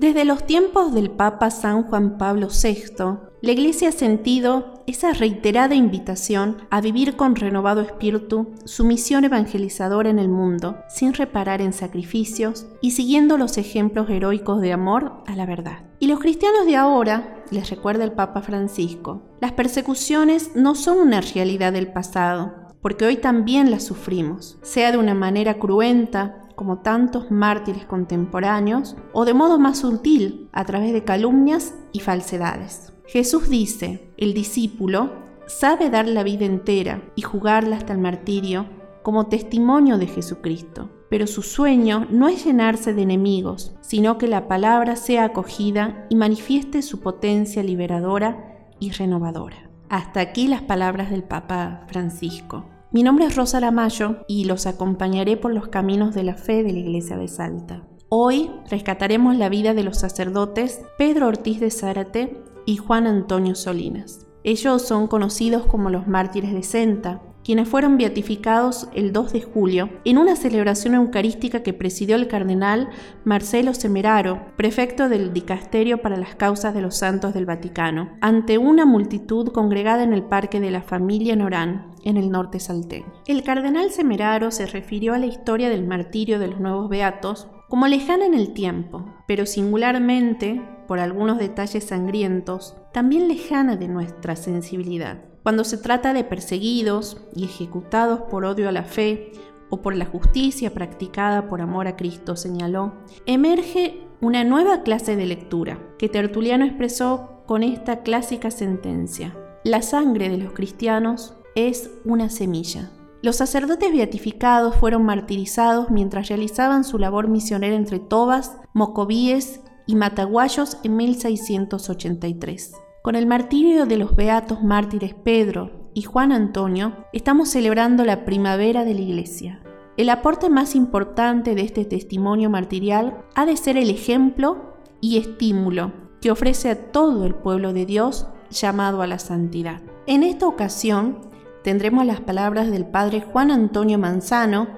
Desde los tiempos del Papa San Juan Pablo VI, la Iglesia ha sentido esa reiterada invitación a vivir con renovado espíritu su misión evangelizadora en el mundo, sin reparar en sacrificios y siguiendo los ejemplos heroicos de amor a la verdad. Y los cristianos de ahora, les recuerda el Papa Francisco, las persecuciones no son una realidad del pasado, porque hoy también las sufrimos, sea de una manera cruenta, como tantos mártires contemporáneos, o de modo más sutil, a través de calumnias y falsedades. Jesús dice, el discípulo sabe dar la vida entera y jugarla hasta el martirio como testimonio de Jesucristo, pero su sueño no es llenarse de enemigos, sino que la palabra sea acogida y manifieste su potencia liberadora y renovadora. Hasta aquí las palabras del Papa Francisco. Mi nombre es Rosa Lamayo y los acompañaré por los caminos de la fe de la Iglesia de Salta. Hoy rescataremos la vida de los sacerdotes Pedro Ortiz de Zárate y Juan Antonio Solinas. Ellos son conocidos como los mártires de Senta quienes fueron beatificados el 2 de julio en una celebración eucarística que presidió el cardenal Marcelo Semeraro, prefecto del Dicasterio para las Causas de los Santos del Vaticano, ante una multitud congregada en el Parque de la Familia Norán, en el norte salteño. El cardenal Semeraro se refirió a la historia del martirio de los nuevos beatos como lejana en el tiempo, pero singularmente, por algunos detalles sangrientos, también lejana de nuestra sensibilidad. Cuando se trata de perseguidos y ejecutados por odio a la fe o por la justicia practicada por amor a Cristo, señaló, emerge una nueva clase de lectura que Tertuliano expresó con esta clásica sentencia. La sangre de los cristianos es una semilla. Los sacerdotes beatificados fueron martirizados mientras realizaban su labor misionera entre Tobas, Mocovíes y Mataguayos en 1683. Con el martirio de los beatos mártires Pedro y Juan Antonio, estamos celebrando la primavera de la Iglesia. El aporte más importante de este testimonio martirial ha de ser el ejemplo y estímulo que ofrece a todo el pueblo de Dios llamado a la santidad. En esta ocasión tendremos las palabras del padre Juan Antonio Manzano,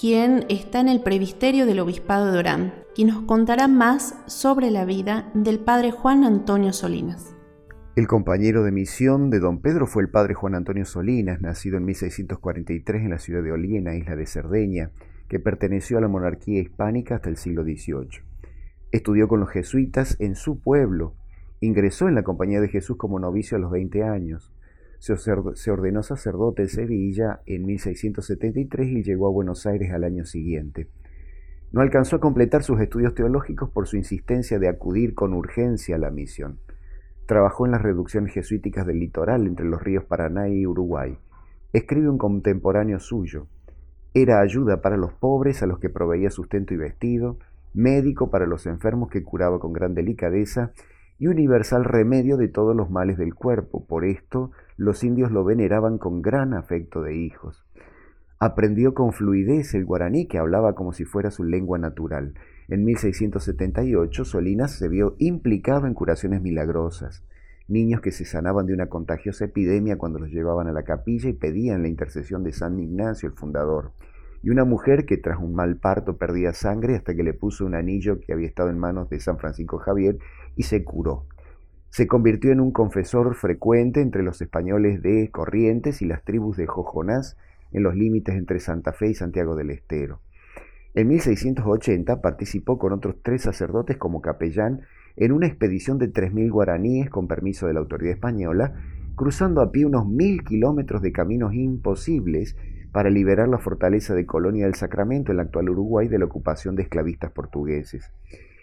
quien está en el previsterio del Obispado de Orán, quien nos contará más sobre la vida del padre Juan Antonio Solinas. El compañero de misión de don Pedro fue el padre Juan Antonio Solinas, nacido en 1643 en la ciudad de Oliena, isla de Cerdeña, que perteneció a la monarquía hispánica hasta el siglo XVIII. Estudió con los jesuitas en su pueblo, ingresó en la Compañía de Jesús como novicio a los 20 años, se ordenó sacerdote en Sevilla en 1673 y llegó a Buenos Aires al año siguiente. No alcanzó a completar sus estudios teológicos por su insistencia de acudir con urgencia a la misión. Trabajó en las reducciones jesuíticas del litoral entre los ríos Paraná y Uruguay. Escribe un contemporáneo suyo. Era ayuda para los pobres a los que proveía sustento y vestido, médico para los enfermos que curaba con gran delicadeza y universal remedio de todos los males del cuerpo. Por esto los indios lo veneraban con gran afecto de hijos. Aprendió con fluidez el guaraní que hablaba como si fuera su lengua natural en 1678, Solinas se vio implicado en curaciones milagrosas, niños que se sanaban de una contagiosa epidemia cuando los llevaban a la capilla y pedían la intercesión de San Ignacio, el fundador, y una mujer que tras un mal parto perdía sangre hasta que le puso un anillo que había estado en manos de San Francisco Javier y se curó. Se convirtió en un confesor frecuente entre los españoles de Corrientes y las tribus de Jojonás en los límites entre Santa Fe y Santiago del Estero. En 1680 participó con otros tres sacerdotes como capellán en una expedición de 3.000 guaraníes con permiso de la autoridad española, cruzando a pie unos mil kilómetros de caminos imposibles para liberar la fortaleza de Colonia del Sacramento en el actual Uruguay de la ocupación de esclavistas portugueses.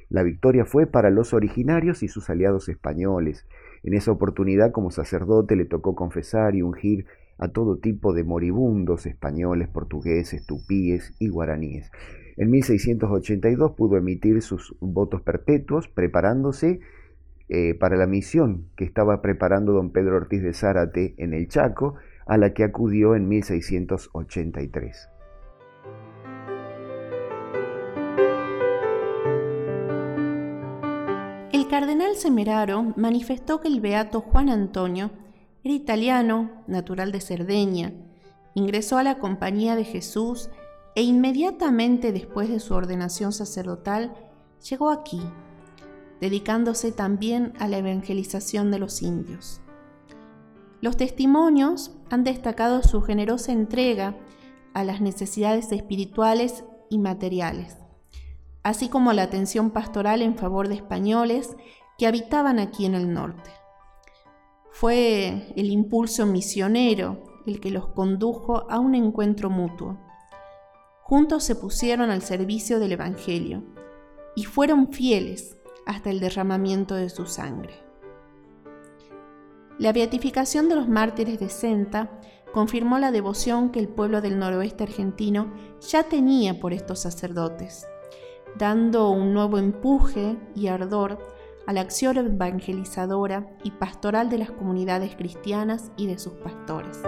La victoria fue para los originarios y sus aliados españoles. En esa oportunidad como sacerdote le tocó confesar y ungir a todo tipo de moribundos españoles, portugueses, tupíes y guaraníes. En 1682 pudo emitir sus votos perpetuos, preparándose eh, para la misión que estaba preparando don Pedro Ortiz de Zárate en el Chaco, a la que acudió en 1683. El cardenal Semeraro manifestó que el beato Juan Antonio era italiano, natural de Cerdeña, ingresó a la Compañía de Jesús e inmediatamente después de su ordenación sacerdotal llegó aquí, dedicándose también a la evangelización de los indios. Los testimonios han destacado su generosa entrega a las necesidades espirituales y materiales, así como la atención pastoral en favor de españoles que habitaban aquí en el norte. Fue el impulso misionero el que los condujo a un encuentro mutuo. Juntos se pusieron al servicio del Evangelio y fueron fieles hasta el derramamiento de su sangre. La beatificación de los mártires de Senta confirmó la devoción que el pueblo del noroeste argentino ya tenía por estos sacerdotes, dando un nuevo empuje y ardor a la acción evangelizadora y pastoral de las comunidades cristianas y de sus pastores.